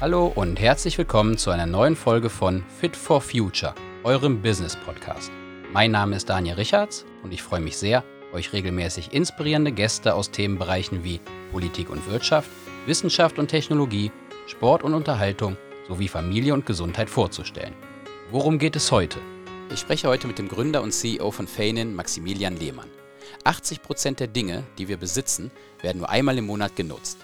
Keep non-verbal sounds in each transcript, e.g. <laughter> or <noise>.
Hallo und herzlich willkommen zu einer neuen Folge von Fit for Future, eurem Business Podcast. Mein Name ist Daniel Richards und ich freue mich sehr, euch regelmäßig inspirierende Gäste aus Themenbereichen wie Politik und Wirtschaft, Wissenschaft und Technologie, Sport und Unterhaltung sowie Familie und Gesundheit vorzustellen. Worum geht es heute? Ich spreche heute mit dem Gründer und CEO von Feinin, Maximilian Lehmann. 80% der Dinge, die wir besitzen, werden nur einmal im Monat genutzt.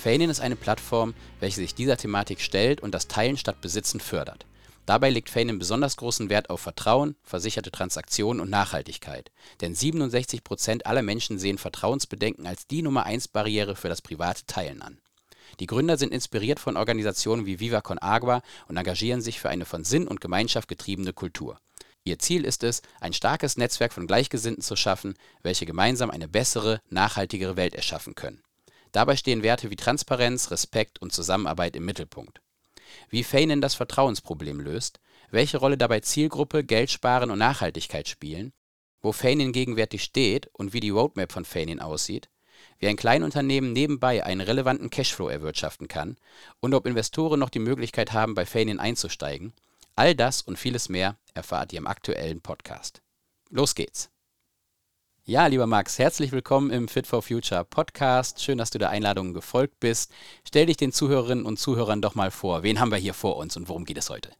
Feinin ist eine Plattform, welche sich dieser Thematik stellt und das Teilen statt Besitzen fördert. Dabei legt Feinin besonders großen Wert auf Vertrauen, versicherte Transaktionen und Nachhaltigkeit. Denn 67% aller Menschen sehen Vertrauensbedenken als die Nummer 1 Barriere für das private Teilen an. Die Gründer sind inspiriert von Organisationen wie Viva Con Agua und engagieren sich für eine von Sinn und Gemeinschaft getriebene Kultur. Ihr Ziel ist es, ein starkes Netzwerk von Gleichgesinnten zu schaffen, welche gemeinsam eine bessere, nachhaltigere Welt erschaffen können. Dabei stehen Werte wie Transparenz, Respekt und Zusammenarbeit im Mittelpunkt. Wie Feinen das Vertrauensproblem löst, welche Rolle dabei Zielgruppe, Geldsparen und Nachhaltigkeit spielen, wo Feinen gegenwärtig steht und wie die Roadmap von Feinen aussieht, wie ein Kleinunternehmen nebenbei einen relevanten Cashflow erwirtschaften kann und ob Investoren noch die Möglichkeit haben, bei Feinen einzusteigen, all das und vieles mehr erfahrt ihr im aktuellen Podcast. Los geht's! Ja, lieber Max, herzlich willkommen im Fit for Future Podcast. Schön, dass du der Einladung gefolgt bist. Stell dich den Zuhörerinnen und Zuhörern doch mal vor. Wen haben wir hier vor uns und worum geht es heute?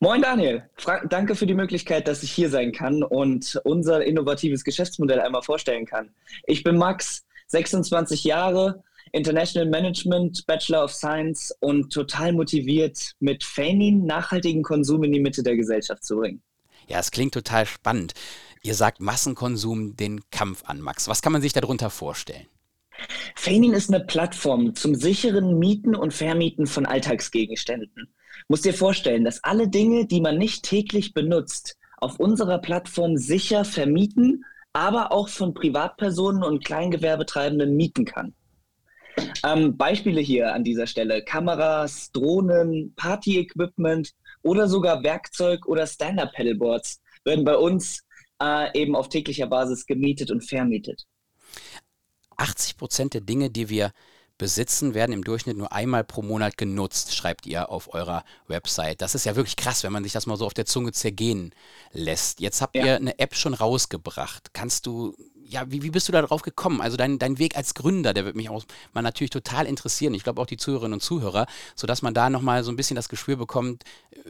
Moin Daniel, Fra danke für die Möglichkeit, dass ich hier sein kann und unser innovatives Geschäftsmodell einmal vorstellen kann. Ich bin Max, 26 Jahre, International Management, Bachelor of Science und total motiviert, mit Feinin nachhaltigen Konsum in die Mitte der Gesellschaft zu bringen. Ja, es klingt total spannend. Ihr sagt Massenkonsum den Kampf an, Max. Was kann man sich darunter vorstellen? Feinin ist eine Plattform zum sicheren Mieten und Vermieten von Alltagsgegenständen. Muss dir vorstellen, dass alle Dinge, die man nicht täglich benutzt, auf unserer Plattform sicher vermieten, aber auch von Privatpersonen und Kleingewerbetreibenden mieten kann. Ähm, Beispiele hier an dieser Stelle: Kameras, Drohnen, Party-Equipment oder sogar Werkzeug oder Stand-Up-Pedalboards werden bei uns äh, eben auf täglicher Basis gemietet und vermietet. 80 Prozent der Dinge, die wir besitzen, werden im Durchschnitt nur einmal pro Monat genutzt, schreibt ihr auf eurer Website. Das ist ja wirklich krass, wenn man sich das mal so auf der Zunge zergehen lässt. Jetzt habt ja. ihr eine App schon rausgebracht. Kannst du, ja, wie, wie bist du da drauf gekommen? Also dein, dein Weg als Gründer, der wird mich auch mal natürlich total interessieren. Ich glaube auch die Zuhörerinnen und Zuhörer, sodass man da nochmal so ein bisschen das Gespür bekommt,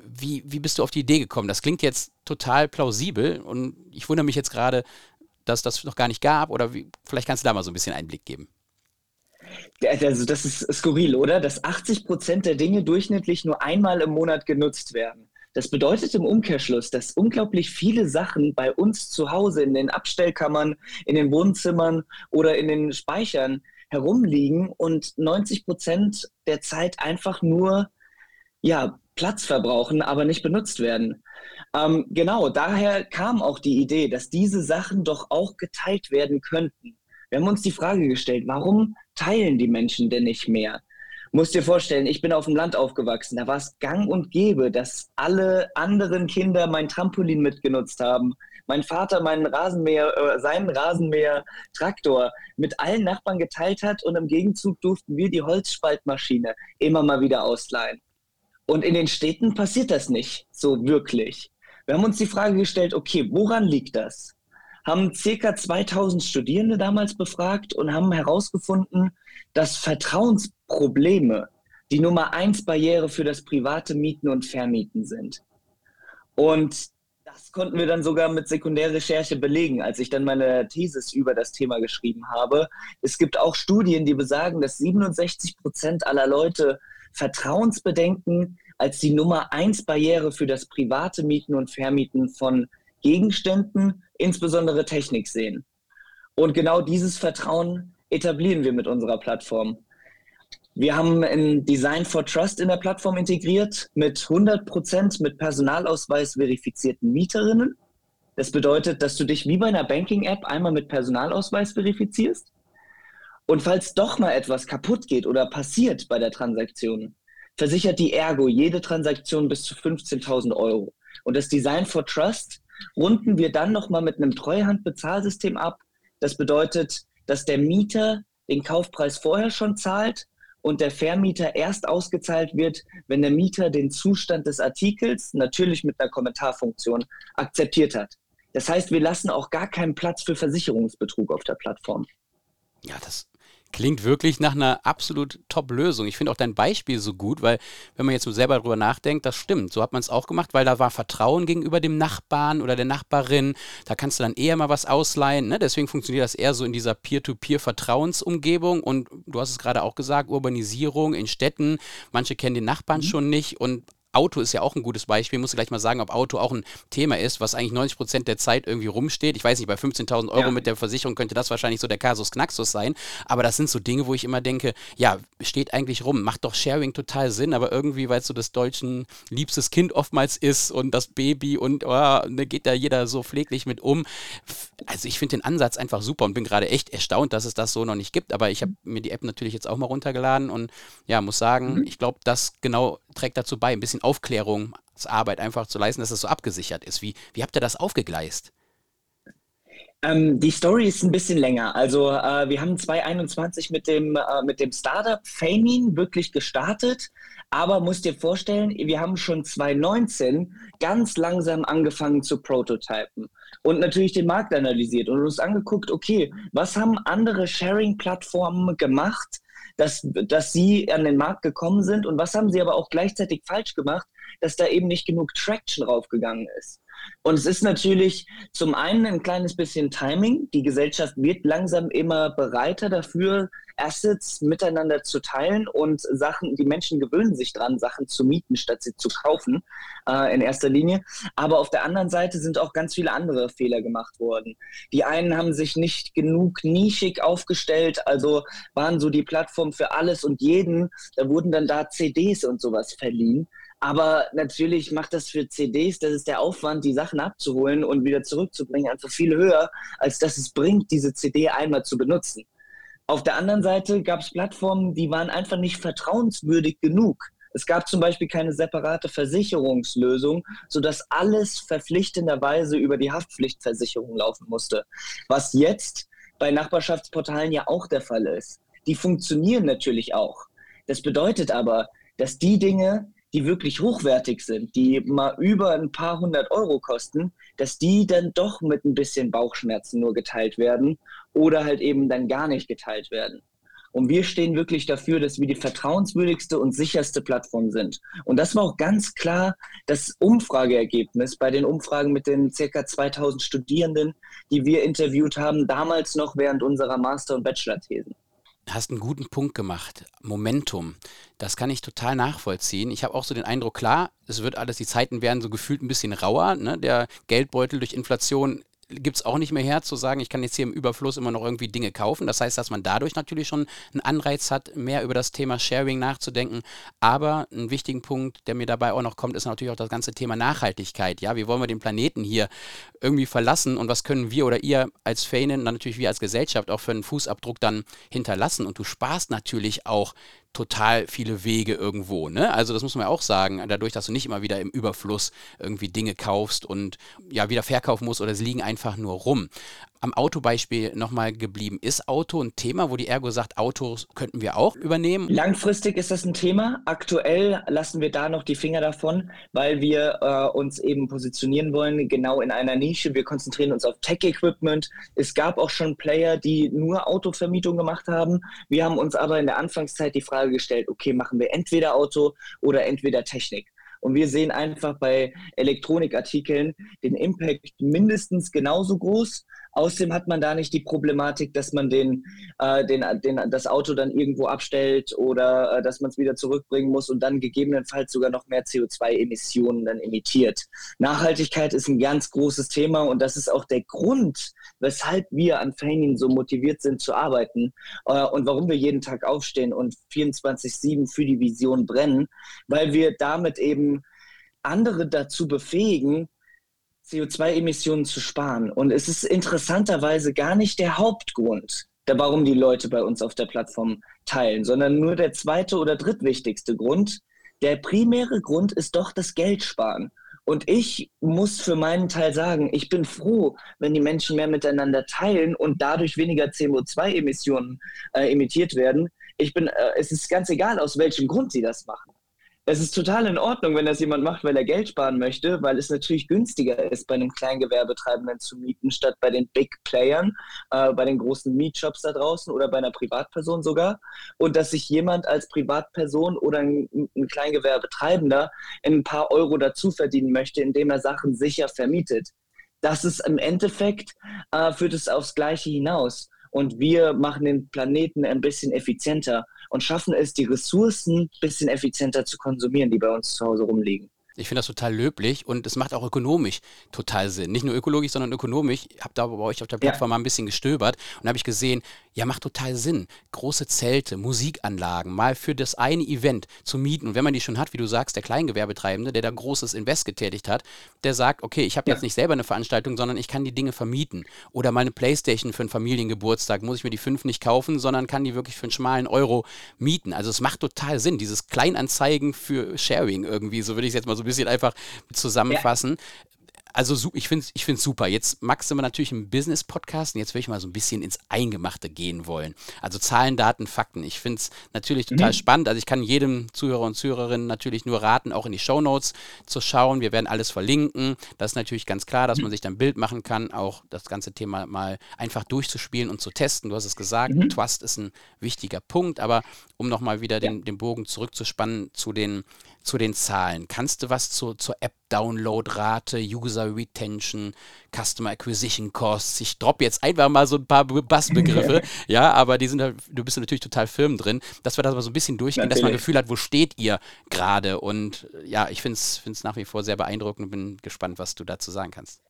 wie, wie bist du auf die Idee gekommen? Das klingt jetzt total plausibel und ich wundere mich jetzt gerade, dass das noch gar nicht gab oder wie, vielleicht kannst du da mal so ein bisschen Einblick geben. Also das ist skurril, oder? Dass 80 Prozent der Dinge durchschnittlich nur einmal im Monat genutzt werden. Das bedeutet im Umkehrschluss, dass unglaublich viele Sachen bei uns zu Hause in den Abstellkammern, in den Wohnzimmern oder in den Speichern herumliegen und 90 Prozent der Zeit einfach nur ja, Platz verbrauchen, aber nicht benutzt werden. Ähm, genau, daher kam auch die Idee, dass diese Sachen doch auch geteilt werden könnten. Wir haben uns die Frage gestellt, warum teilen die Menschen denn nicht mehr? Musst dir vorstellen, ich bin auf dem Land aufgewachsen. Da war es gang und gäbe, dass alle anderen Kinder mein Trampolin mitgenutzt haben. Mein Vater meinen Rasenmäher, äh, seinen Rasenmäher, Traktor mit allen Nachbarn geteilt hat und im Gegenzug durften wir die Holzspaltmaschine immer mal wieder ausleihen. Und in den Städten passiert das nicht so wirklich. Wir haben uns die Frage gestellt, okay, woran liegt das? Haben circa 2000 Studierende damals befragt und haben herausgefunden, dass Vertrauensprobleme die Nummer eins Barriere für das private Mieten und Vermieten sind. Und das konnten wir dann sogar mit Sekundärrecherche belegen, als ich dann meine Thesis über das Thema geschrieben habe. Es gibt auch Studien, die besagen, dass 67 Prozent aller Leute Vertrauensbedenken als die Nummer eins Barriere für das private Mieten und Vermieten von Gegenständen, insbesondere Technik sehen. Und genau dieses Vertrauen etablieren wir mit unserer Plattform. Wir haben ein Design for Trust in der Plattform integriert mit 100% mit Personalausweis verifizierten Mieterinnen. Das bedeutet, dass du dich wie bei einer Banking-App einmal mit Personalausweis verifizierst. Und falls doch mal etwas kaputt geht oder passiert bei der Transaktion, versichert die Ergo jede Transaktion bis zu 15.000 Euro. Und das Design for Trust runden wir dann nochmal mit einem Treuhandbezahlsystem ab. Das bedeutet, dass der Mieter den Kaufpreis vorher schon zahlt und der Vermieter erst ausgezahlt wird, wenn der Mieter den Zustand des Artikels, natürlich mit einer Kommentarfunktion, akzeptiert hat. Das heißt, wir lassen auch gar keinen Platz für Versicherungsbetrug auf der Plattform. Ja, das klingt wirklich nach einer absolut Top-Lösung. Ich finde auch dein Beispiel so gut, weil wenn man jetzt so selber darüber nachdenkt, das stimmt. So hat man es auch gemacht, weil da war Vertrauen gegenüber dem Nachbarn oder der Nachbarin. Da kannst du dann eher mal was ausleihen. Ne? Deswegen funktioniert das eher so in dieser Peer-to-Peer-Vertrauensumgebung. Und du hast es gerade auch gesagt, Urbanisierung in Städten. Manche kennen den Nachbarn mhm. schon nicht und Auto ist ja auch ein gutes Beispiel. Ich muss gleich mal sagen, ob Auto auch ein Thema ist, was eigentlich 90 Prozent der Zeit irgendwie rumsteht. Ich weiß nicht, bei 15.000 Euro ja. mit der Versicherung könnte das wahrscheinlich so der Kasus Knaxus sein. Aber das sind so Dinge, wo ich immer denke, ja, steht eigentlich rum. Macht doch Sharing total Sinn, aber irgendwie, weil es so das deutschen liebstes Kind oftmals ist und das Baby und oh, da ne, geht da jeder so pfleglich mit um. Also ich finde den Ansatz einfach super und bin gerade echt erstaunt, dass es das so noch nicht gibt. Aber ich habe mir die App natürlich jetzt auch mal runtergeladen und ja, muss sagen, mhm. ich glaube, das genau trägt dazu bei, ein bisschen Aufklärungsarbeit einfach zu leisten, dass es so abgesichert ist. Wie, wie habt ihr das aufgegleist? Ähm, die Story ist ein bisschen länger. Also äh, wir haben 2021 mit dem, äh, mit dem Startup Famin wirklich gestartet. Aber musst dir vorstellen, wir haben schon 2019 ganz langsam angefangen zu prototypen und natürlich den Markt analysiert und uns angeguckt, okay, was haben andere Sharing-Plattformen gemacht, dass, dass sie an den Markt gekommen sind und was haben sie aber auch gleichzeitig falsch gemacht, dass da eben nicht genug Traction draufgegangen ist. Und es ist natürlich zum einen ein kleines bisschen Timing. Die Gesellschaft wird langsam immer bereiter dafür, Assets miteinander zu teilen und Sachen, die Menschen gewöhnen sich dran, Sachen zu mieten, statt sie zu kaufen, äh, in erster Linie. Aber auf der anderen Seite sind auch ganz viele andere Fehler gemacht worden. Die einen haben sich nicht genug nischig aufgestellt, also waren so die Plattform für alles und jeden. Da wurden dann da CDs und sowas verliehen. Aber natürlich macht das für CDs, das ist der Aufwand, die Sachen abzuholen und wieder zurückzubringen, einfach viel höher, als dass es bringt, diese CD einmal zu benutzen. Auf der anderen Seite gab es Plattformen, die waren einfach nicht vertrauenswürdig genug. Es gab zum Beispiel keine separate Versicherungslösung, sodass alles verpflichtenderweise über die Haftpflichtversicherung laufen musste. Was jetzt bei Nachbarschaftsportalen ja auch der Fall ist. Die funktionieren natürlich auch. Das bedeutet aber, dass die Dinge, die wirklich hochwertig sind, die mal über ein paar hundert Euro kosten, dass die dann doch mit ein bisschen Bauchschmerzen nur geteilt werden oder halt eben dann gar nicht geteilt werden. Und wir stehen wirklich dafür, dass wir die vertrauenswürdigste und sicherste Plattform sind. Und das war auch ganz klar das Umfrageergebnis bei den Umfragen mit den circa 2000 Studierenden, die wir interviewt haben, damals noch während unserer Master- und Bachelor-Thesen hast einen guten Punkt gemacht. Momentum. Das kann ich total nachvollziehen. Ich habe auch so den Eindruck, klar, es wird alles, die Zeiten werden so gefühlt ein bisschen rauer. Ne? Der Geldbeutel durch Inflation gibt es auch nicht mehr her, zu sagen, ich kann jetzt hier im Überfluss immer noch irgendwie Dinge kaufen. Das heißt, dass man dadurch natürlich schon einen Anreiz hat, mehr über das Thema Sharing nachzudenken. Aber ein wichtigen Punkt, der mir dabei auch noch kommt, ist natürlich auch das ganze Thema Nachhaltigkeit. Ja, wie wollen wir den Planeten hier irgendwie verlassen und was können wir oder ihr als Fanen, dann natürlich wir als Gesellschaft auch für einen Fußabdruck dann hinterlassen? Und du sparst natürlich auch total viele Wege irgendwo. Ne? Also das muss man ja auch sagen, dadurch, dass du nicht immer wieder im Überfluss irgendwie Dinge kaufst und ja wieder verkaufen musst oder sie liegen einfach nur rum am Autobeispiel nochmal geblieben. Ist Auto ein Thema, wo die Ergo sagt, Autos könnten wir auch übernehmen? Langfristig ist das ein Thema. Aktuell lassen wir da noch die Finger davon, weil wir äh, uns eben positionieren wollen, genau in einer Nische. Wir konzentrieren uns auf Tech-Equipment. Es gab auch schon Player, die nur Autovermietung gemacht haben. Wir haben uns aber in der Anfangszeit die Frage gestellt, okay, machen wir entweder Auto oder entweder Technik. Und wir sehen einfach bei Elektronikartikeln den Impact mindestens genauso groß. Außerdem hat man da nicht die Problematik, dass man den, äh, den, den, das Auto dann irgendwo abstellt oder äh, dass man es wieder zurückbringen muss und dann gegebenenfalls sogar noch mehr CO2-Emissionen dann emittiert. Nachhaltigkeit ist ein ganz großes Thema und das ist auch der Grund, weshalb wir an Feinin so motiviert sind zu arbeiten äh, und warum wir jeden Tag aufstehen und 24-7 für die Vision brennen, weil wir damit eben andere dazu befähigen, CO2-Emissionen zu sparen. Und es ist interessanterweise gar nicht der Hauptgrund, warum die Leute bei uns auf der Plattform teilen, sondern nur der zweite oder drittwichtigste Grund. Der primäre Grund ist doch das Geld sparen. Und ich muss für meinen Teil sagen, ich bin froh, wenn die Menschen mehr miteinander teilen und dadurch weniger CO2-Emissionen äh, emittiert werden. Ich bin, äh, es ist ganz egal, aus welchem Grund sie das machen es ist total in Ordnung, wenn das jemand macht, weil er Geld sparen möchte, weil es natürlich günstiger ist, bei einem Kleingewerbetreibenden zu mieten, statt bei den Big Playern, äh, bei den großen Mietshops da draußen oder bei einer Privatperson sogar. Und dass sich jemand als Privatperson oder ein, ein Kleingewerbetreibender ein paar Euro dazu verdienen möchte, indem er Sachen sicher vermietet. Das ist im Endeffekt, äh, führt es aufs Gleiche hinaus. Und wir machen den Planeten ein bisschen effizienter und schaffen es, die Ressourcen ein bisschen effizienter zu konsumieren, die bei uns zu Hause rumliegen. Ich finde das total löblich und es macht auch ökonomisch total Sinn. Nicht nur ökologisch, sondern ökonomisch. Ich habe da bei euch auf der Plattform ja. mal ein bisschen gestöbert und habe ich gesehen, ja, macht total Sinn. Große Zelte, Musikanlagen, mal für das eine Event zu mieten. Und wenn man die schon hat, wie du sagst, der Kleingewerbetreibende, der da großes Invest getätigt hat, der sagt, okay, ich habe ja. jetzt nicht selber eine Veranstaltung, sondern ich kann die Dinge vermieten. Oder mal eine Playstation für einen Familiengeburtstag, muss ich mir die fünf nicht kaufen, sondern kann die wirklich für einen schmalen Euro mieten. Also es macht total Sinn, dieses Kleinanzeigen für Sharing irgendwie, so würde ich es jetzt mal so bisschen einfach zusammenfassen. Ja also ich finde es ich find's super. Jetzt magst du mal natürlich einen Business-Podcast und jetzt will ich mal so ein bisschen ins Eingemachte gehen wollen. Also Zahlen, Daten, Fakten. Ich finde es natürlich total mhm. spannend. Also ich kann jedem Zuhörer und Zuhörerin natürlich nur raten, auch in die Show Notes zu schauen. Wir werden alles verlinken. Das ist natürlich ganz klar, dass mhm. man sich dann ein Bild machen kann, auch das ganze Thema mal einfach durchzuspielen und zu testen. Du hast es gesagt, mhm. Trust ist ein wichtiger Punkt, aber um nochmal wieder den, ja. den Bogen zurückzuspannen zu den, zu den Zahlen. Kannst du was zu, zur App-Download-Rate, User Retention, Customer Acquisition Costs? Ich droppe jetzt einfach mal so ein paar Bassbegriffe, <laughs> ja, aber die sind halt, du bist natürlich total firm drin, dass wir das mal so ein bisschen durchgehen, natürlich. dass man ein Gefühl hat, wo steht ihr gerade? Und ja, ich finde es nach wie vor sehr beeindruckend und bin gespannt, was du dazu sagen kannst.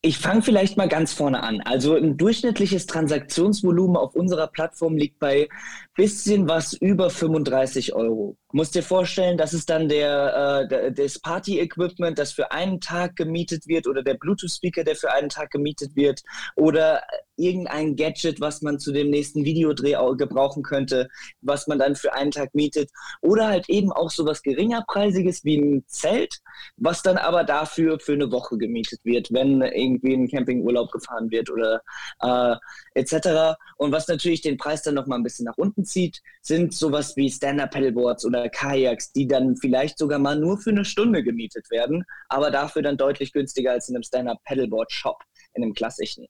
Ich fange vielleicht mal ganz vorne an. Also ein durchschnittliches Transaktionsvolumen auf unserer Plattform liegt bei bisschen was über 35 Euro. Musst dir vorstellen, das ist dann der, äh, das Party-Equipment, das für einen Tag gemietet wird oder der Bluetooth-Speaker, der für einen Tag gemietet wird oder irgendein Gadget, was man zu dem nächsten Videodreh gebrauchen könnte, was man dann für einen Tag mietet oder halt eben auch so was geringerpreisiges wie ein Zelt, was dann aber dafür für eine Woche gemietet wird, wenn irgendwie ein Campingurlaub gefahren wird oder äh, etc. Und was natürlich den Preis dann nochmal ein bisschen nach unten zieht, sind sowas wie Stand-Up-Paddleboards oder Kajaks, die dann vielleicht sogar mal nur für eine Stunde gemietet werden, aber dafür dann deutlich günstiger als in einem Stand-Up-Paddleboard-Shop, in einem klassischen.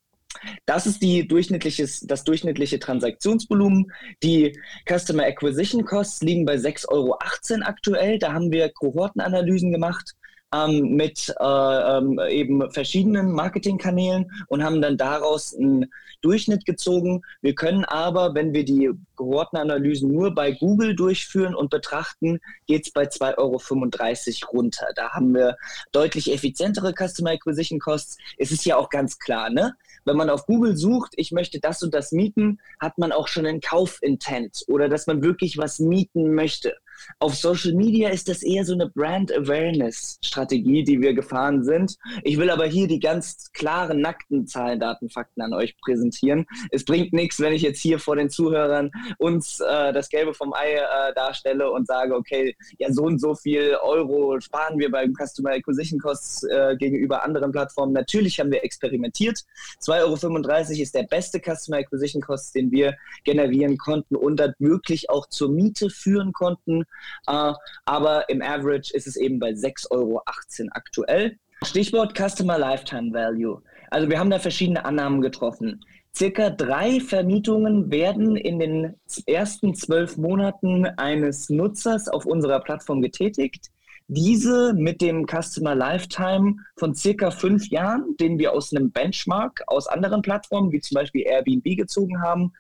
Das ist die durchschnittliches, das durchschnittliche Transaktionsvolumen. Die Customer Acquisition Costs liegen bei 6,18 Euro aktuell. Da haben wir Kohortenanalysen gemacht ähm, mit äh, ähm, eben verschiedenen Marketingkanälen und haben dann daraus einen Durchschnitt gezogen. Wir können aber, wenn wir die Kohortenanalysen nur bei Google durchführen und betrachten, geht es bei 2,35 Euro runter. Da haben wir deutlich effizientere Customer Acquisition Costs. Es ist ja auch ganz klar, ne? wenn man auf Google sucht, ich möchte das und das mieten, hat man auch schon einen Kaufintent oder dass man wirklich was mieten möchte. Auf Social Media ist das eher so eine Brand Awareness Strategie, die wir gefahren sind. Ich will aber hier die ganz klaren, nackten Zahlen, Daten, Fakten an euch präsentieren. Es bringt nichts, wenn ich jetzt hier vor den Zuhörern uns äh, das Gelbe vom Ei äh, darstelle und sage, okay, ja, so und so viel Euro sparen wir beim Customer Acquisition Costs äh, gegenüber anderen Plattformen. Natürlich haben wir experimentiert. 2,35 Euro ist der beste Customer Acquisition Cost, den wir generieren konnten und dann wirklich auch zur Miete führen konnten. Uh, aber im Average ist es eben bei 6,18 Euro aktuell. Stichwort Customer Lifetime Value. Also wir haben da verschiedene Annahmen getroffen. Circa drei Vermietungen werden in den ersten zwölf Monaten eines Nutzers auf unserer Plattform getätigt. Diese mit dem Customer Lifetime von circa fünf Jahren, den wir aus einem Benchmark aus anderen Plattformen, wie zum Beispiel Airbnb, gezogen haben,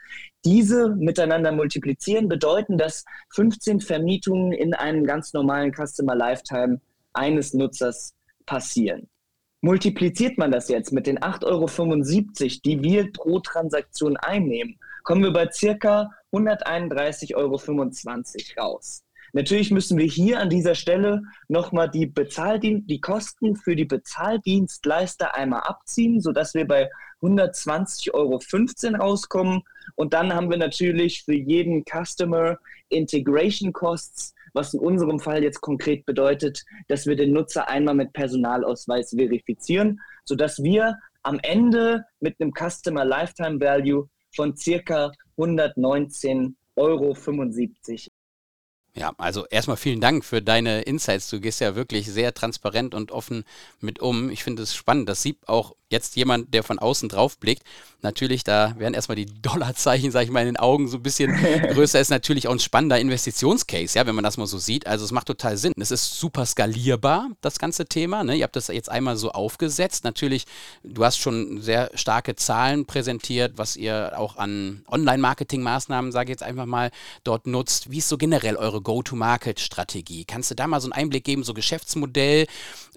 diese miteinander multiplizieren, bedeuten, dass 15 Vermietungen in einem ganz normalen Customer Lifetime eines Nutzers passieren. Multipliziert man das jetzt mit den 8,75 Euro, die wir pro Transaktion einnehmen, kommen wir bei circa 131,25 Euro raus. Natürlich müssen wir hier an dieser Stelle nochmal die Bezahldien die Kosten für die Bezahldienstleister einmal abziehen, sodass wir bei 120,15 Euro rauskommen. Und dann haben wir natürlich für jeden Customer Integration Costs, was in unserem Fall jetzt konkret bedeutet, dass wir den Nutzer einmal mit Personalausweis verifizieren, sodass wir am Ende mit einem Customer Lifetime Value von circa 119 Euro. 75. Ja, also erstmal vielen Dank für deine Insights. Du gehst ja wirklich sehr transparent und offen mit um. Ich finde es spannend. Das sieht auch jetzt jemand, der von außen drauf blickt. Natürlich, da werden erstmal die <laughs> Dollarzeichen, sage ich mal, in den Augen so ein bisschen <laughs> größer. Ist natürlich auch ein spannender Investitionscase, ja, wenn man das mal so sieht. Also es macht total Sinn. Es ist super skalierbar, das ganze Thema. Ne? Ihr habt das jetzt einmal so aufgesetzt. Natürlich, du hast schon sehr starke Zahlen präsentiert, was ihr auch an Online-Marketing-Maßnahmen, sage ich jetzt einfach mal, dort nutzt. Wie ist so generell eure Go-to-Market-Strategie? Kannst du da mal so einen Einblick geben, so Geschäftsmodell?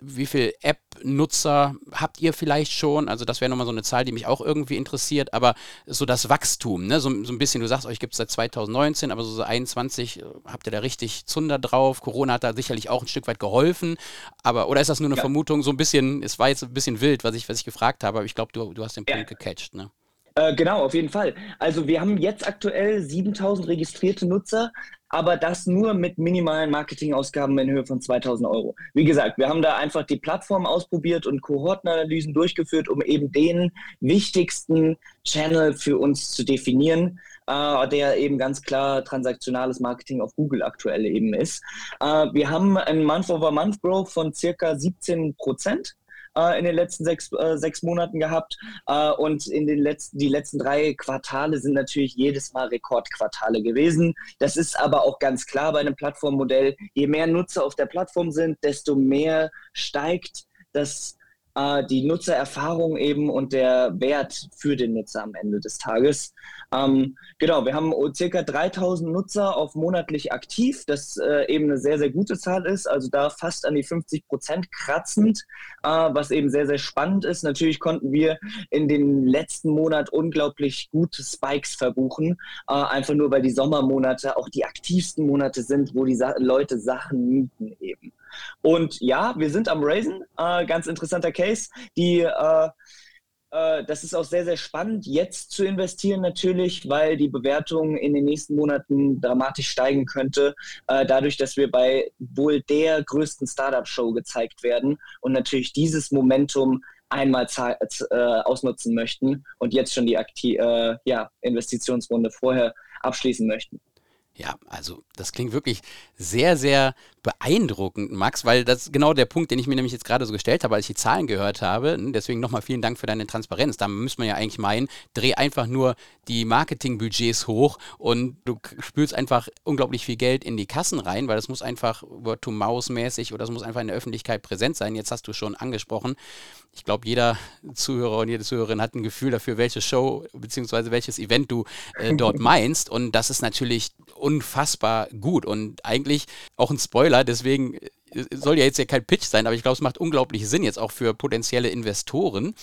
Wie viele App-Nutzer habt ihr vielleicht schon? Also das wäre nochmal so eine Zahl, die mich auch irgendwie interessiert. Aber so das Wachstum, ne? so, so ein bisschen, du sagst, euch gibt es seit 2019, aber so 2021 äh, habt ihr da richtig Zunder drauf. Corona hat da sicherlich auch ein Stück weit geholfen. Aber, oder ist das nur eine ja. Vermutung? So ein bisschen, es war jetzt ein bisschen wild, was ich, was ich gefragt habe, aber ich glaube, du, du hast den Punkt ja. gecatcht. Ne? Äh, genau, auf jeden Fall. Also wir haben jetzt aktuell 7000 registrierte Nutzer, aber das nur mit minimalen Marketingausgaben in Höhe von 2000 Euro. Wie gesagt, wir haben da einfach die Plattform ausprobiert und Kohortenanalysen durchgeführt, um eben den wichtigsten Channel für uns zu definieren, äh, der eben ganz klar transaktionales Marketing auf Google aktuell eben ist. Äh, wir haben einen Month-over-Month-Growth von circa 17 Prozent äh, in den letzten sechs, äh, sechs Monaten gehabt. Äh, und in den letzten, die letzten drei Quartale sind natürlich jedes Mal Rekordquartale gewesen. Das ist aber auch ganz klar bei einem Plattformmodell. Je mehr Nutzer auf der Plattform sind, desto mehr steigt das äh, die Nutzererfahrung eben und der Wert für den Nutzer am Ende des Tages. Ähm, genau, wir haben circa 3000 Nutzer auf monatlich aktiv, das äh, eben eine sehr, sehr gute Zahl ist, also da fast an die 50 Prozent kratzend, äh, was eben sehr, sehr spannend ist. Natürlich konnten wir in den letzten Monat unglaublich gute Spikes verbuchen, äh, einfach nur weil die Sommermonate auch die aktivsten Monate sind, wo die Sa Leute Sachen mieten eben. Und ja, wir sind am Raisen, äh, ganz interessanter Case. Die äh, äh, das ist auch sehr, sehr spannend, jetzt zu investieren natürlich, weil die Bewertung in den nächsten Monaten dramatisch steigen könnte, äh, dadurch, dass wir bei wohl der größten Startup-Show gezeigt werden und natürlich dieses Momentum einmal äh, ausnutzen möchten und jetzt schon die Akti äh, ja, Investitionsrunde vorher abschließen möchten. Ja, also das klingt wirklich sehr, sehr beeindruckend, Max, weil das ist genau der Punkt, den ich mir nämlich jetzt gerade so gestellt habe, als ich die Zahlen gehört habe. Deswegen nochmal vielen Dank für deine Transparenz. Da müsste man ja eigentlich meinen, dreh einfach nur die Marketingbudgets hoch und du spülst einfach unglaublich viel Geld in die Kassen rein, weil das muss einfach Word-to-Mouse-mäßig oder das muss einfach in der Öffentlichkeit präsent sein. Jetzt hast du schon angesprochen. Ich glaube, jeder Zuhörer und jede Zuhörerin hat ein Gefühl dafür, welche Show bzw. welches Event du äh, dort <laughs> meinst. Und das ist natürlich unfassbar gut. Und eigentlich auch ein Spoiler, deswegen soll ja jetzt ja kein Pitch sein, aber ich glaube, es macht unglaublich Sinn jetzt auch für potenzielle Investoren,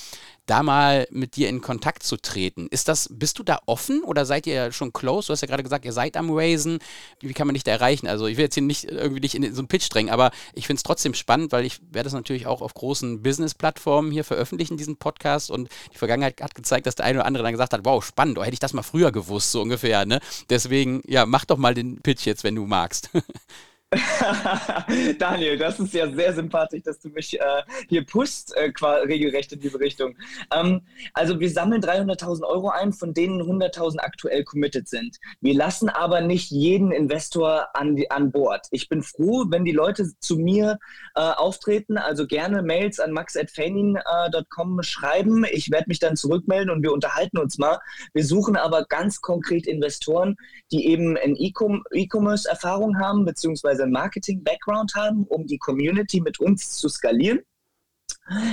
da mal mit dir in Kontakt zu treten. Ist das, bist du da offen oder seid ihr schon close? Du hast ja gerade gesagt, ihr seid am Raisen. Wie kann man dich da erreichen? Also ich will jetzt hier nicht irgendwie dich in so einen Pitch drängen, aber ich finde es trotzdem spannend, weil ich werde das natürlich auch auf großen Business-Plattformen hier veröffentlichen, diesen Podcast. Und die Vergangenheit hat gezeigt, dass der eine oder andere dann gesagt hat, wow, spannend, oh, hätte ich das mal früher gewusst, so ungefähr. Ne? Deswegen, ja, mach doch mal den Pitch jetzt, wenn du magst. <laughs> <laughs> Daniel, das ist ja sehr sympathisch, dass du mich äh, hier pushst, äh, regelrecht in diese Richtung. Ähm, also wir sammeln 300.000 Euro ein, von denen 100.000 aktuell committed sind. Wir lassen aber nicht jeden Investor an, an Bord. Ich bin froh, wenn die Leute zu mir äh, auftreten, also gerne Mails an max.fainin.com äh, schreiben. Ich werde mich dann zurückmelden und wir unterhalten uns mal. Wir suchen aber ganz konkret Investoren, die eben ein E-Commerce-Erfahrung haben, beziehungsweise beziehungsweise Marketing-Background haben, um die Community mit uns zu skalieren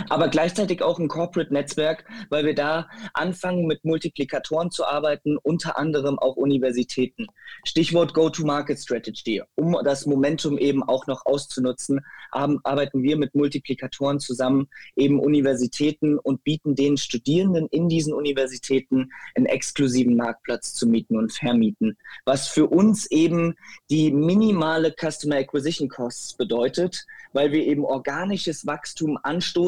aber gleichzeitig auch ein Corporate-Netzwerk, weil wir da anfangen, mit Multiplikatoren zu arbeiten, unter anderem auch Universitäten. Stichwort Go-to-Market-Strategy. Um das Momentum eben auch noch auszunutzen, arbeiten wir mit Multiplikatoren zusammen, eben Universitäten und bieten den Studierenden in diesen Universitäten einen exklusiven Marktplatz zu mieten und vermieten, was für uns eben die minimale Customer Acquisition Costs bedeutet, weil wir eben organisches Wachstum anstoßen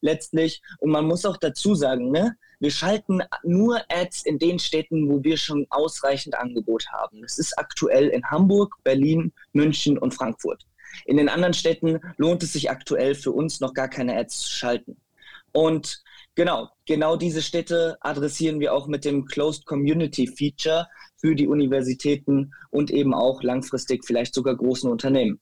letztlich. Und man muss auch dazu sagen, ne, wir schalten nur Ads in den Städten, wo wir schon ausreichend Angebot haben. Das ist aktuell in Hamburg, Berlin, München und Frankfurt. In den anderen Städten lohnt es sich aktuell für uns noch gar keine Ads zu schalten. Und genau, genau diese Städte adressieren wir auch mit dem Closed Community Feature, für die Universitäten und eben auch langfristig vielleicht sogar großen Unternehmen.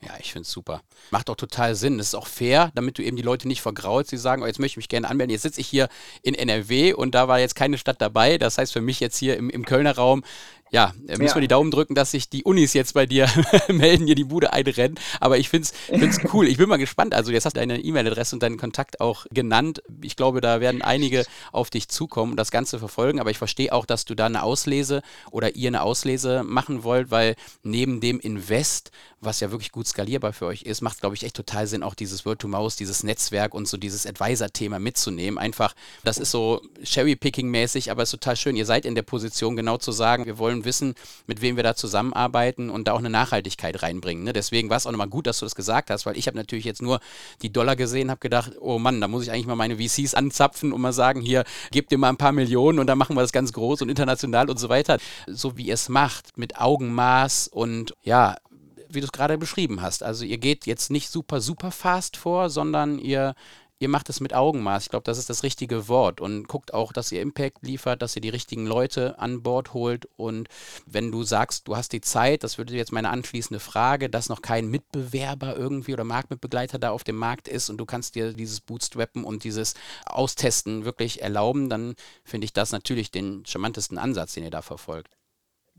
Ja, ich finde es super. Macht auch total Sinn. Es ist auch fair, damit du eben die Leute nicht vergraulst, die sagen, oh, jetzt möchte ich mich gerne anmelden. Jetzt sitze ich hier in NRW und da war jetzt keine Stadt dabei. Das heißt für mich jetzt hier im, im Kölner Raum, ja, müssen ja. wir die Daumen drücken, dass sich die Unis jetzt bei dir <laughs> melden, hier die Bude einrennen. Aber ich finde es <laughs> cool. Ich bin mal gespannt. Also jetzt hast du deine E-Mail-Adresse und deinen Kontakt auch genannt. Ich glaube, da werden einige auf dich zukommen und das Ganze verfolgen. Aber ich verstehe auch, dass du da eine Auslese oder ihr eine Auslese machen wollt, weil neben dem Invest, was ja wirklich gut skalierbar für euch ist, macht, glaube ich, echt total Sinn, auch dieses Word-to-Mouse, dieses Netzwerk und so dieses Advisor-Thema mitzunehmen. Einfach, das ist so Cherry-Picking-mäßig, aber es ist total schön. Ihr seid in der Position, genau zu sagen, wir wollen wollen wissen, mit wem wir da zusammenarbeiten und da auch eine Nachhaltigkeit reinbringen. Ne? Deswegen war es auch nochmal gut, dass du das gesagt hast, weil ich habe natürlich jetzt nur die Dollar gesehen, habe gedacht, oh Mann, da muss ich eigentlich mal meine VCs anzapfen und mal sagen, hier, gebt dir mal ein paar Millionen und dann machen wir das ganz groß und international und so weiter. So wie ihr es macht, mit Augenmaß und ja, wie du es gerade beschrieben hast. Also ihr geht jetzt nicht super, super fast vor, sondern ihr, ihr macht es mit Augenmaß. Ich glaube, das ist das richtige Wort und guckt auch, dass ihr Impact liefert, dass ihr die richtigen Leute an Bord holt. Und wenn du sagst, du hast die Zeit, das würde jetzt meine anschließende Frage, dass noch kein Mitbewerber irgendwie oder Marktmitbegleiter da auf dem Markt ist und du kannst dir dieses Bootstrappen und dieses Austesten wirklich erlauben, dann finde ich das natürlich den charmantesten Ansatz, den ihr da verfolgt.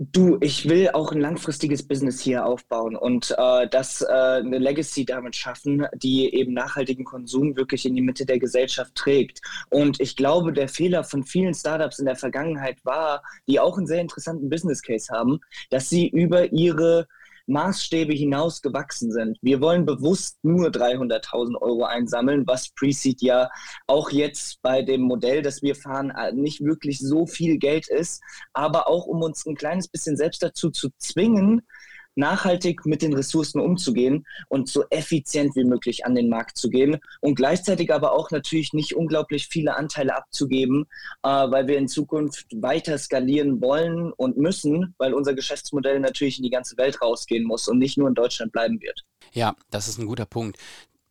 Du, ich will auch ein langfristiges Business hier aufbauen und äh, das äh, eine Legacy damit schaffen, die eben nachhaltigen Konsum wirklich in die Mitte der Gesellschaft trägt. Und ich glaube, der Fehler von vielen Startups in der Vergangenheit war, die auch einen sehr interessanten Business Case haben, dass sie über ihre Maßstäbe hinaus gewachsen sind. Wir wollen bewusst nur 300.000 Euro einsammeln, was Pre-Seed ja auch jetzt bei dem Modell, das wir fahren, äh, nicht wirklich so viel Geld ist, aber auch um uns ein kleines bisschen selbst dazu zu zwingen, nachhaltig mit den Ressourcen umzugehen und so effizient wie möglich an den Markt zu gehen und gleichzeitig aber auch natürlich nicht unglaublich viele Anteile abzugeben, äh, weil wir in Zukunft weiter skalieren wollen und müssen, weil unser Geschäftsmodell natürlich in die ganze Welt rausgehen muss und nicht nur in Deutschland bleiben wird. Ja, das ist ein guter Punkt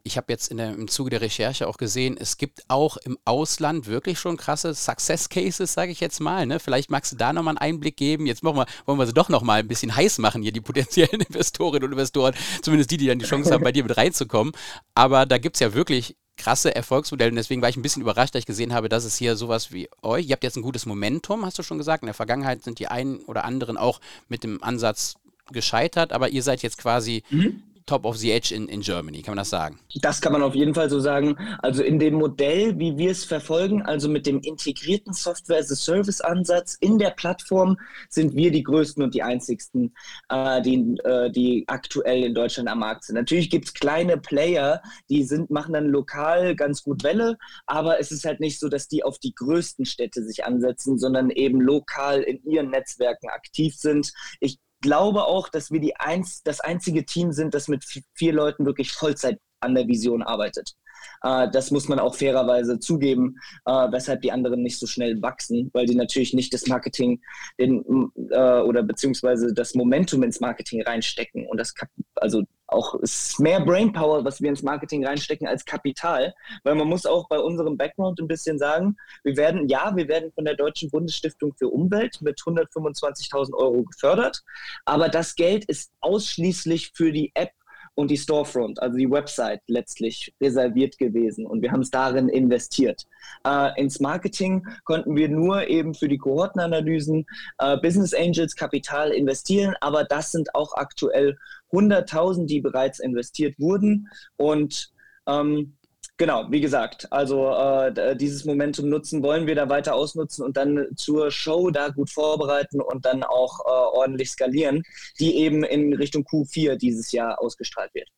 ich habe jetzt der, im Zuge der Recherche auch gesehen, es gibt auch im Ausland wirklich schon krasse Success Cases, sage ich jetzt mal. Ne? Vielleicht magst du da nochmal einen Einblick geben. Jetzt wir, wollen wir sie doch nochmal ein bisschen heiß machen, hier die potenziellen <laughs> Investorinnen und Investoren, zumindest die, die dann die Chance haben, bei dir mit reinzukommen. Aber da gibt es ja wirklich krasse Erfolgsmodelle und deswegen war ich ein bisschen überrascht, dass ich gesehen habe, dass es hier sowas wie euch, ihr habt jetzt ein gutes Momentum, hast du schon gesagt. In der Vergangenheit sind die einen oder anderen auch mit dem Ansatz gescheitert, aber ihr seid jetzt quasi mhm top of the edge in, in Germany, kann man das sagen? Das kann man auf jeden Fall so sagen. Also in dem Modell, wie wir es verfolgen, also mit dem integrierten Software-as-a-Service-Ansatz in der Plattform, sind wir die größten und die einzigsten, äh, die, äh, die aktuell in Deutschland am Markt sind. Natürlich gibt es kleine Player, die sind, machen dann lokal ganz gut Welle, aber es ist halt nicht so, dass die auf die größten Städte sich ansetzen, sondern eben lokal in ihren Netzwerken aktiv sind. Ich glaube auch, dass wir die eins, das einzige Team sind, das mit vier Leuten wirklich Vollzeit an der Vision arbeitet. Äh, das muss man auch fairerweise zugeben, äh, weshalb die anderen nicht so schnell wachsen, weil die natürlich nicht das Marketing den, äh, oder beziehungsweise das Momentum ins Marketing reinstecken. Und das, also auch ist mehr Brainpower, was wir ins Marketing reinstecken, als Kapital. Weil man muss auch bei unserem Background ein bisschen sagen, wir werden, ja, wir werden von der Deutschen Bundesstiftung für Umwelt mit 125.000 Euro gefördert, aber das Geld ist ausschließlich für die App und die Storefront, also die Website letztlich reserviert gewesen. Und wir haben es darin investiert. Äh, ins Marketing konnten wir nur eben für die Kohortenanalysen äh, Business Angels Kapital investieren, aber das sind auch aktuell 100.000, die bereits investiert wurden. Und ähm, Genau, wie gesagt, also äh, dieses Momentum nutzen wollen wir da weiter ausnutzen und dann zur Show da gut vorbereiten und dann auch äh, ordentlich skalieren, die eben in Richtung Q4 dieses Jahr ausgestrahlt wird.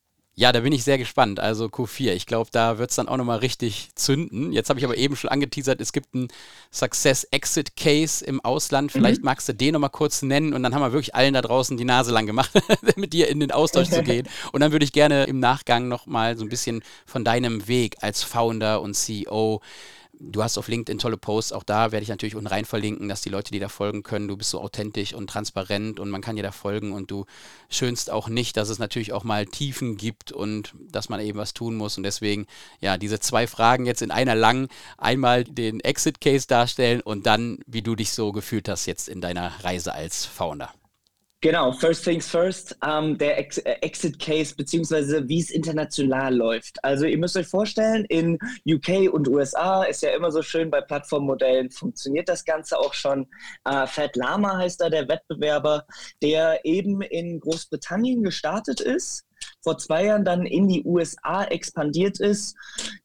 Ja, da bin ich sehr gespannt. Also Q4. Ich glaube, da wird es dann auch nochmal richtig zünden. Jetzt habe ich aber eben schon angeteasert, es gibt einen Success Exit Case im Ausland. Vielleicht mhm. magst du den nochmal kurz nennen und dann haben wir wirklich allen da draußen die Nase lang gemacht, <laughs> mit dir in den Austausch zu gehen. <laughs> Und dann würde ich gerne im Nachgang nochmal so ein bisschen von deinem Weg als Founder und CEO du hast auf LinkedIn tolle Posts, auch da werde ich natürlich unten rein verlinken, dass die Leute, die da folgen können, du bist so authentisch und transparent und man kann dir da folgen und du schönst auch nicht, dass es natürlich auch mal Tiefen gibt und dass man eben was tun muss und deswegen, ja, diese zwei Fragen jetzt in einer langen, einmal den Exit-Case darstellen und dann, wie du dich so gefühlt hast jetzt in deiner Reise als Founder. Genau, first things first, ähm, der Ex äh, Exit Case beziehungsweise wie es international läuft. Also ihr müsst euch vorstellen, in UK und USA ist ja immer so schön bei Plattformmodellen funktioniert das Ganze auch schon. Äh, Fat Lama heißt da der Wettbewerber, der eben in Großbritannien gestartet ist vor zwei Jahren dann in die USA expandiert ist,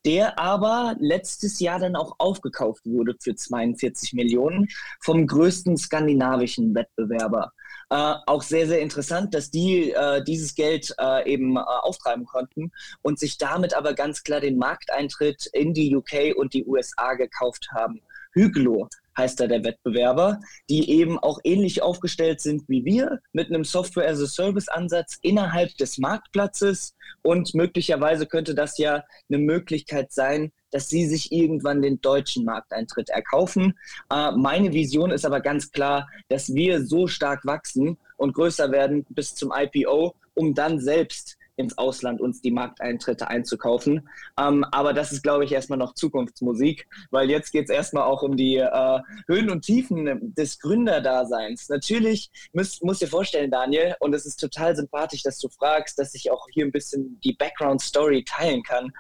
der aber letztes Jahr dann auch aufgekauft wurde für 42 Millionen vom größten skandinavischen Wettbewerber. Äh, auch sehr, sehr interessant, dass die äh, dieses Geld äh, eben äh, auftreiben konnten und sich damit aber ganz klar den Markteintritt in die UK und die USA gekauft haben. Hüglo heißt da der Wettbewerber, die eben auch ähnlich aufgestellt sind wie wir, mit einem Software-as-a-Service-Ansatz innerhalb des Marktplatzes. Und möglicherweise könnte das ja eine Möglichkeit sein, dass sie sich irgendwann den deutschen Markteintritt erkaufen. Äh, meine Vision ist aber ganz klar, dass wir so stark wachsen und größer werden bis zum IPO, um dann selbst ins Ausland uns die Markteintritte einzukaufen. Ähm, aber das ist, glaube ich, erstmal noch Zukunftsmusik, weil jetzt geht es erstmal auch um die äh, Höhen und Tiefen des Gründerdaseins. Natürlich müsst, musst dir vorstellen, Daniel, und es ist total sympathisch, dass du fragst, dass ich auch hier ein bisschen die Background-Story teilen kann.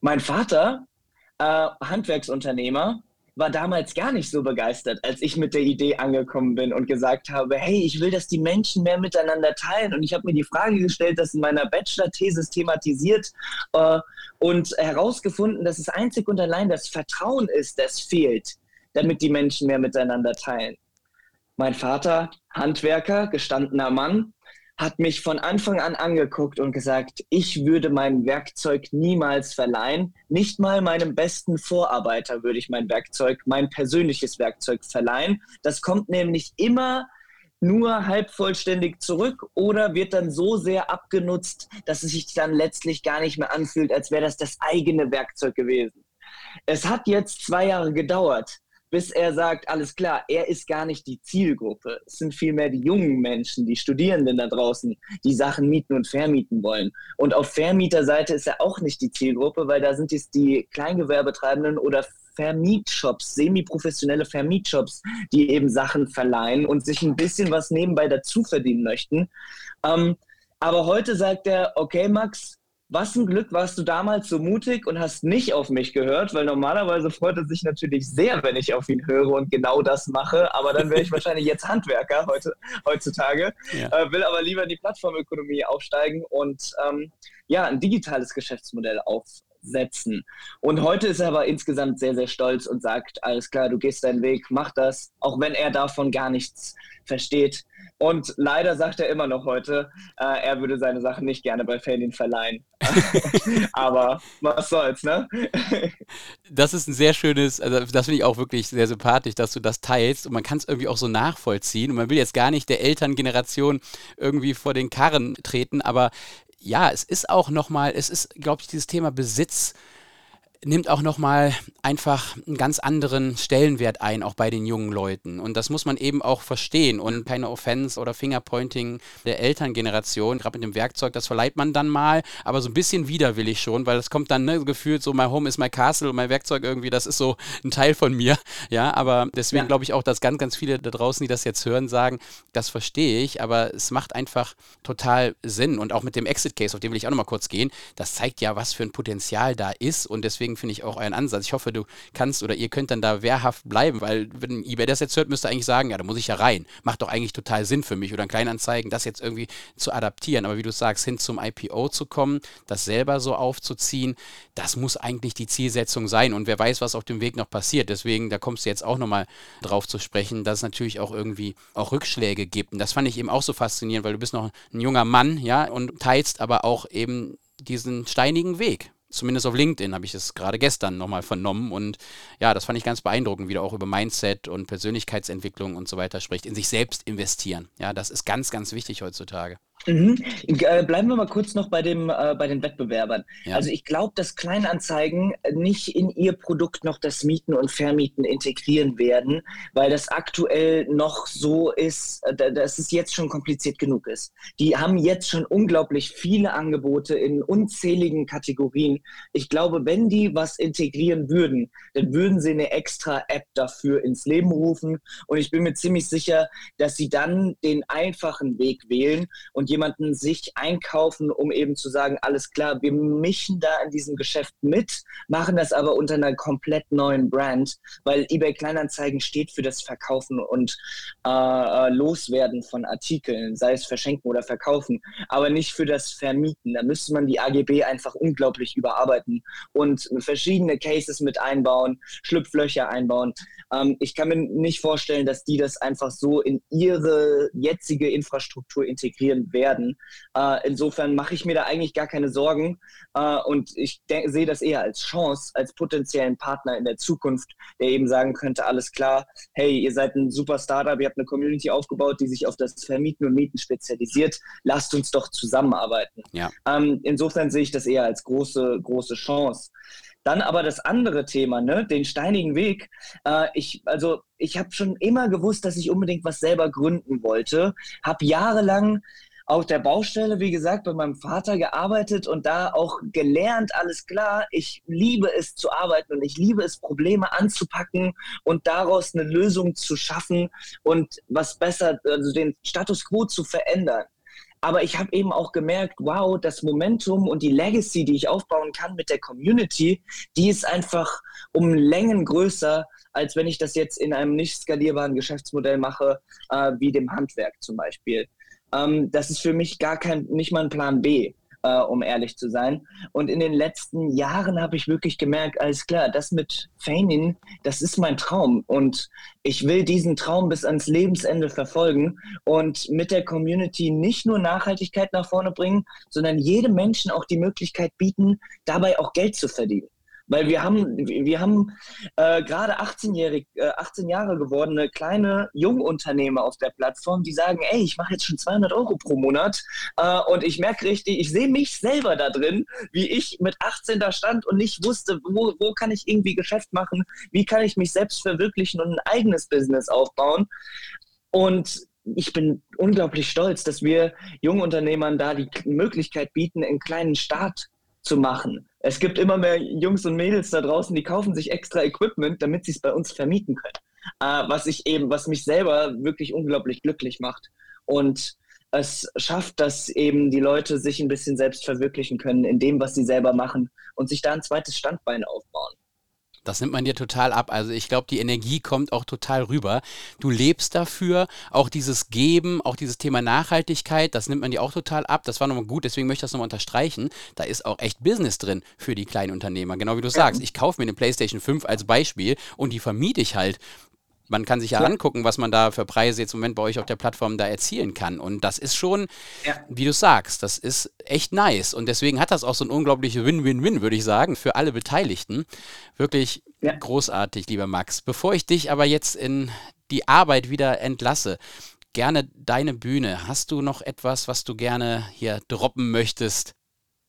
Mein Vater, äh, Handwerksunternehmer, war damals gar nicht so begeistert, als ich mit der Idee angekommen bin und gesagt habe, hey, ich will, dass die Menschen mehr miteinander teilen. Und ich habe mir die Frage gestellt, das in meiner Bachelor-Thesis thematisiert äh, und herausgefunden, dass es einzig und allein das Vertrauen ist, das fehlt, damit die Menschen mehr miteinander teilen. Mein Vater, Handwerker, gestandener Mann, hat mich von Anfang an angeguckt und gesagt, ich würde mein Werkzeug niemals verleihen. Nicht mal meinem besten Vorarbeiter würde ich mein Werkzeug, mein persönliches Werkzeug verleihen. Das kommt nämlich immer nur halb vollständig zurück oder wird dann so sehr abgenutzt, dass es sich dann letztlich gar nicht mehr anfühlt, als wäre das das eigene Werkzeug gewesen. Es hat jetzt zwei Jahre gedauert, bis er sagt, alles klar, er ist gar nicht die Zielgruppe. Es sind vielmehr die jungen Menschen, die Studierenden da draußen, die Sachen mieten und vermieten wollen. Und auf Vermieterseite ist er auch nicht die Zielgruppe, weil da sind es die Kleingewerbetreibenden oder Vermietshops, semi-professionelle Vermietshops, die eben Sachen verleihen und sich ein bisschen was nebenbei dazu verdienen möchten. Ähm, aber heute sagt er, okay, Max, was ein Glück warst du damals so mutig und hast nicht auf mich gehört, weil normalerweise freut er sich natürlich sehr, wenn ich auf ihn höre und genau das mache. Aber dann wäre ich <laughs> wahrscheinlich jetzt Handwerker heute, heutzutage, ja. äh, will aber lieber in die Plattformökonomie aufsteigen und ähm, ja, ein digitales Geschäftsmodell aufsetzen. Und heute ist er aber insgesamt sehr, sehr stolz und sagt, alles klar, du gehst deinen Weg, mach das, auch wenn er davon gar nichts versteht. Und leider sagt er immer noch heute, äh, er würde seine Sachen nicht gerne bei Ferdin verleihen. <laughs> Aber was soll's, ne? das ist ein sehr schönes, also das finde ich auch wirklich sehr sympathisch, dass du das teilst und man kann es irgendwie auch so nachvollziehen und man will jetzt gar nicht der Elterngeneration irgendwie vor den Karren treten, aber ja, es ist auch nochmal, es ist, glaube ich, dieses Thema Besitz nimmt auch nochmal einfach einen ganz anderen Stellenwert ein, auch bei den jungen Leuten. Und das muss man eben auch verstehen. Und keine Offense oder Fingerpointing der Elterngeneration, gerade mit dem Werkzeug, das verleiht man dann mal, aber so ein bisschen widerwillig schon, weil das kommt dann ne, gefühlt so, my home is my castle und mein Werkzeug irgendwie, das ist so ein Teil von mir. Ja, aber deswegen ja. glaube ich auch, dass ganz, ganz viele da draußen, die das jetzt hören, sagen, das verstehe ich, aber es macht einfach total Sinn. Und auch mit dem Exit Case, auf den will ich auch nochmal kurz gehen, das zeigt ja, was für ein Potenzial da ist. Und deswegen deswegen finde ich auch euren Ansatz. Ich hoffe, du kannst oder ihr könnt dann da wehrhaft bleiben, weil wenn eBay das jetzt hört, müsste eigentlich sagen, ja, da muss ich ja rein. Macht doch eigentlich total Sinn für mich oder ein Kleinanzeigen, das jetzt irgendwie zu adaptieren. Aber wie du sagst, hin zum IPO zu kommen, das selber so aufzuziehen, das muss eigentlich die Zielsetzung sein. Und wer weiß, was auf dem Weg noch passiert. Deswegen, da kommst du jetzt auch nochmal drauf zu sprechen, dass es natürlich auch irgendwie auch Rückschläge gibt. Und das fand ich eben auch so faszinierend, weil du bist noch ein junger Mann, ja, und teilst aber auch eben diesen steinigen Weg. Zumindest auf LinkedIn habe ich es gerade gestern nochmal vernommen. Und ja, das fand ich ganz beeindruckend, wie er auch über Mindset und Persönlichkeitsentwicklung und so weiter spricht. In sich selbst investieren. Ja, das ist ganz, ganz wichtig heutzutage. Mhm. Äh, bleiben wir mal kurz noch bei, dem, äh, bei den Wettbewerbern. Ja. Also ich glaube, dass Kleinanzeigen nicht in ihr Produkt noch das Mieten und Vermieten integrieren werden, weil das aktuell noch so ist, äh, dass es jetzt schon kompliziert genug ist. Die haben jetzt schon unglaublich viele Angebote in unzähligen Kategorien. Ich glaube, wenn die was integrieren würden, dann würden sie eine extra App dafür ins Leben rufen. Und ich bin mir ziemlich sicher, dass sie dann den einfachen Weg wählen und jemanden sich einkaufen, um eben zu sagen, alles klar, wir mischen da in diesem Geschäft mit, machen das aber unter einer komplett neuen Brand, weil eBay Kleinanzeigen steht für das Verkaufen und äh, äh, Loswerden von Artikeln, sei es verschenken oder verkaufen, aber nicht für das Vermieten. Da müsste man die AGB einfach unglaublich überarbeiten und verschiedene Cases mit einbauen, Schlupflöcher einbauen. Ähm, ich kann mir nicht vorstellen, dass die das einfach so in ihre jetzige Infrastruktur integrieren werden werden. Äh, insofern mache ich mir da eigentlich gar keine Sorgen äh, und ich sehe das eher als Chance, als potenziellen Partner in der Zukunft, der eben sagen könnte, alles klar, hey, ihr seid ein super Startup, ihr habt eine Community aufgebaut, die sich auf das Vermieten und Mieten spezialisiert, lasst uns doch zusammenarbeiten. Ja. Ähm, insofern sehe ich das eher als große, große Chance. Dann aber das andere Thema, ne, den steinigen Weg. Äh, ich, also ich habe schon immer gewusst, dass ich unbedingt was selber gründen wollte. Habe jahrelang auf der Baustelle, wie gesagt, bei meinem Vater gearbeitet und da auch gelernt, alles klar, ich liebe es zu arbeiten und ich liebe es, Probleme anzupacken und daraus eine Lösung zu schaffen und was besser, also den Status quo zu verändern. Aber ich habe eben auch gemerkt, wow, das Momentum und die Legacy, die ich aufbauen kann mit der Community, die ist einfach um Längen größer, als wenn ich das jetzt in einem nicht skalierbaren Geschäftsmodell mache, äh, wie dem Handwerk zum Beispiel. Ähm, das ist für mich gar kein, nicht mal ein Plan B, äh, um ehrlich zu sein. Und in den letzten Jahren habe ich wirklich gemerkt, alles klar, das mit Feinin, das ist mein Traum. Und ich will diesen Traum bis ans Lebensende verfolgen und mit der Community nicht nur Nachhaltigkeit nach vorne bringen, sondern jedem Menschen auch die Möglichkeit bieten, dabei auch Geld zu verdienen. Weil wir haben, wir haben äh, gerade 18-jährig, äh, 18 Jahre gewordene kleine Jungunternehmer auf der Plattform, die sagen, ey, ich mache jetzt schon 200 Euro pro Monat äh, und ich merke richtig, ich sehe mich selber da drin, wie ich mit 18 da stand und nicht wusste, wo, wo kann ich irgendwie Geschäft machen, wie kann ich mich selbst verwirklichen und ein eigenes Business aufbauen. Und ich bin unglaublich stolz, dass wir Jungunternehmern da die Möglichkeit bieten, einen kleinen Start zu machen. Es gibt immer mehr Jungs und Mädels da draußen, die kaufen sich extra Equipment, damit sie es bei uns vermieten können. Äh, was ich eben, was mich selber wirklich unglaublich glücklich macht. Und es schafft, dass eben die Leute sich ein bisschen selbst verwirklichen können in dem, was sie selber machen und sich da ein zweites Standbein aufbauen. Das nimmt man dir total ab. Also ich glaube, die Energie kommt auch total rüber. Du lebst dafür, auch dieses Geben, auch dieses Thema Nachhaltigkeit, das nimmt man dir auch total ab. Das war nochmal gut, deswegen möchte ich das nochmal unterstreichen. Da ist auch echt Business drin für die kleinen Unternehmer. Genau wie du sagst, ich kaufe mir eine PlayStation 5 als Beispiel und die vermiete ich halt man kann sich ja, ja, angucken, was man da für Preise jetzt im Moment bei euch auf der Plattform da erzielen kann. Und das ist schon, ja. wie du sagst, das ist echt nice. Und deswegen hat das auch so ein unglaubliches Win-Win-Win, würde ich sagen, für alle Beteiligten. Wirklich ja. großartig, lieber Max. Bevor ich dich aber jetzt in die Arbeit wieder entlasse, gerne deine Bühne. Hast du noch etwas, was du gerne hier droppen möchtest?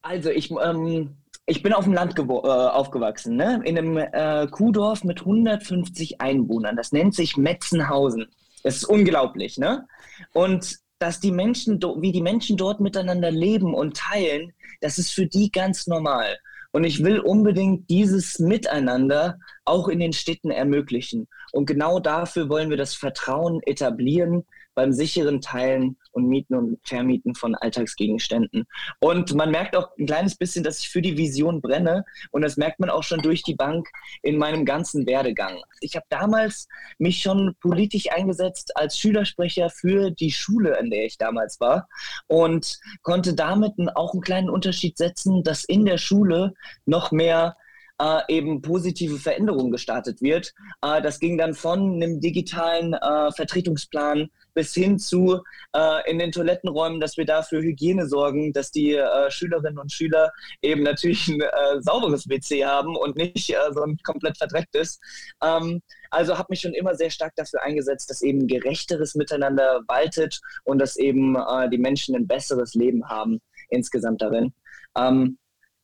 Also ich ähm, ich bin auf dem Land äh, aufgewachsen, ne? in einem äh, Kuhdorf mit 150 Einwohnern. Das nennt sich Metzenhausen. Das ist unglaublich, ne? Und dass die Menschen, wie die Menschen dort miteinander leben und teilen, das ist für die ganz normal. Und ich will unbedingt dieses Miteinander auch in den Städten ermöglichen. Und genau dafür wollen wir das Vertrauen etablieren, beim sicheren Teilen und Mieten und Vermieten von Alltagsgegenständen. Und man merkt auch ein kleines bisschen, dass ich für die Vision brenne. Und das merkt man auch schon durch die Bank in meinem ganzen Werdegang. Ich habe damals mich schon politisch eingesetzt als Schülersprecher für die Schule, in der ich damals war. Und konnte damit auch einen kleinen Unterschied setzen, dass in der Schule noch mehr äh, eben positive Veränderungen gestartet wird. Äh, das ging dann von einem digitalen äh, Vertretungsplan bis hin zu äh, in den Toilettenräumen, dass wir dafür Hygiene sorgen, dass die äh, Schülerinnen und Schüler eben natürlich ein äh, sauberes WC haben und nicht äh, so ein komplett verdrecktes. Ähm, also habe mich schon immer sehr stark dafür eingesetzt, dass eben gerechteres Miteinander waltet und dass eben äh, die Menschen ein besseres Leben haben insgesamt darin. Ähm,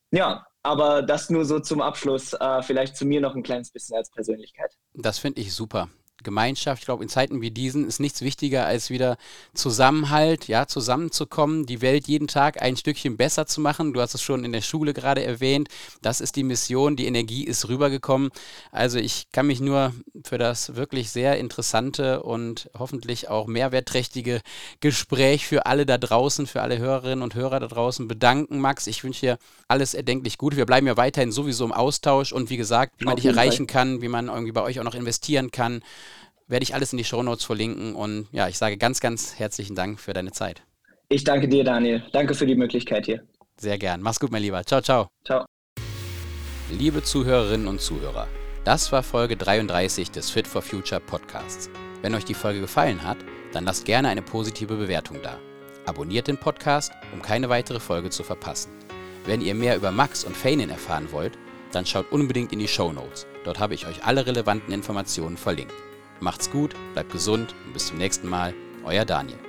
ja, aber das nur so zum Abschluss. Äh, vielleicht zu mir noch ein kleines bisschen als Persönlichkeit. Das finde ich super. Gemeinschaft. Ich glaube, in Zeiten wie diesen ist nichts wichtiger, als wieder Zusammenhalt, ja, zusammenzukommen, die Welt jeden Tag ein Stückchen besser zu machen. Du hast es schon in der Schule gerade erwähnt. Das ist die Mission, die Energie ist rübergekommen. Also ich kann mich nur für das wirklich sehr interessante und hoffentlich auch mehrwertträchtige Gespräch für alle da draußen, für alle Hörerinnen und Hörer da draußen bedanken, Max. Ich wünsche dir alles erdenklich Gute. Wir bleiben ja weiterhin sowieso im Austausch und wie gesagt, wie man dich erreichen kann, wie man irgendwie bei euch auch noch investieren kann werde ich alles in die Shownotes verlinken. Und ja, ich sage ganz, ganz herzlichen Dank für deine Zeit. Ich danke dir, Daniel. Danke für die Möglichkeit hier. Sehr gern. Mach's gut, mein Lieber. Ciao, ciao. Ciao. Liebe Zuhörerinnen und Zuhörer, das war Folge 33 des Fit for Future Podcasts. Wenn euch die Folge gefallen hat, dann lasst gerne eine positive Bewertung da. Abonniert den Podcast, um keine weitere Folge zu verpassen. Wenn ihr mehr über Max und Feinin erfahren wollt, dann schaut unbedingt in die Show Notes. Dort habe ich euch alle relevanten Informationen verlinkt. Macht's gut, bleibt gesund und bis zum nächsten Mal. Euer Daniel.